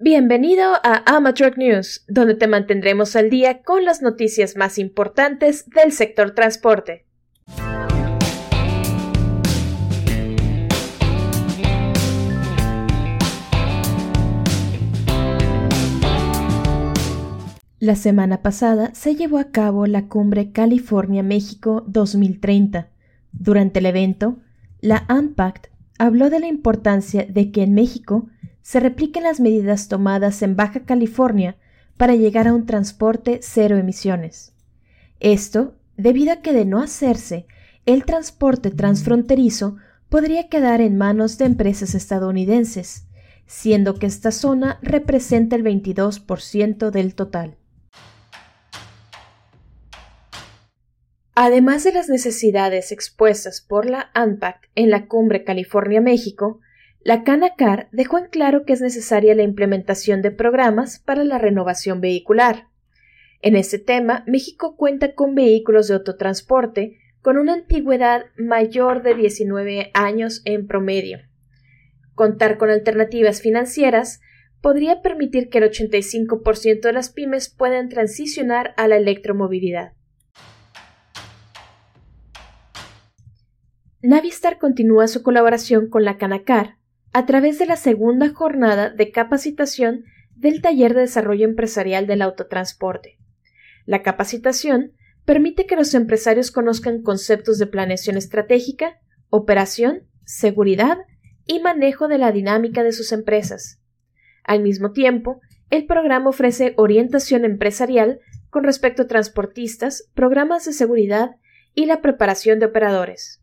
Bienvenido a Amateur News, donde te mantendremos al día con las noticias más importantes del sector transporte. La semana pasada se llevó a cabo la cumbre California-México 2030. Durante el evento, la ANPACT habló de la importancia de que en México se repliquen las medidas tomadas en Baja California para llegar a un transporte cero emisiones. Esto debido a que de no hacerse, el transporte transfronterizo podría quedar en manos de empresas estadounidenses, siendo que esta zona representa el 22% del total. Además de las necesidades expuestas por la ANPAC en la cumbre California-México, la Canacar dejó en claro que es necesaria la implementación de programas para la renovación vehicular. En este tema, México cuenta con vehículos de autotransporte con una antigüedad mayor de 19 años en promedio. Contar con alternativas financieras podría permitir que el 85% de las pymes puedan transicionar a la electromovilidad. Navistar continúa su colaboración con la Canacar a través de la segunda jornada de capacitación del Taller de Desarrollo Empresarial del Autotransporte. La capacitación permite que los empresarios conozcan conceptos de planeación estratégica, operación, seguridad y manejo de la dinámica de sus empresas. Al mismo tiempo, el programa ofrece orientación empresarial con respecto a transportistas, programas de seguridad y la preparación de operadores.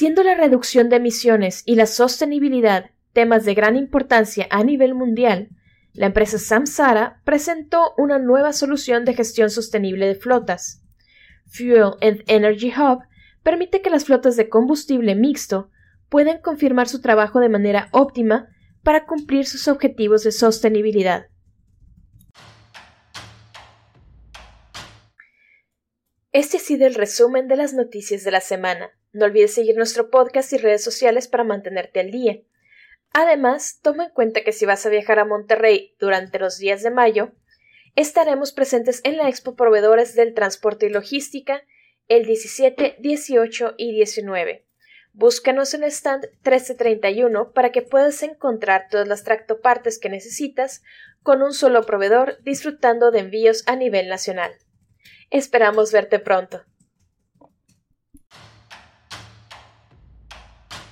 Siendo la reducción de emisiones y la sostenibilidad temas de gran importancia a nivel mundial, la empresa Samsara presentó una nueva solución de gestión sostenible de flotas. Fuel and Energy Hub permite que las flotas de combustible mixto puedan confirmar su trabajo de manera óptima para cumplir sus objetivos de sostenibilidad. Este ha sido el resumen de las noticias de la semana. No olvides seguir nuestro podcast y redes sociales para mantenerte al día. Además, toma en cuenta que si vas a viajar a Monterrey durante los días de mayo, estaremos presentes en la Expo Proveedores del Transporte y Logística el 17, 18 y 19. Búscanos en el stand 1331 para que puedas encontrar todas las tractopartes que necesitas con un solo proveedor disfrutando de envíos a nivel nacional. Esperamos verte pronto.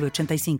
85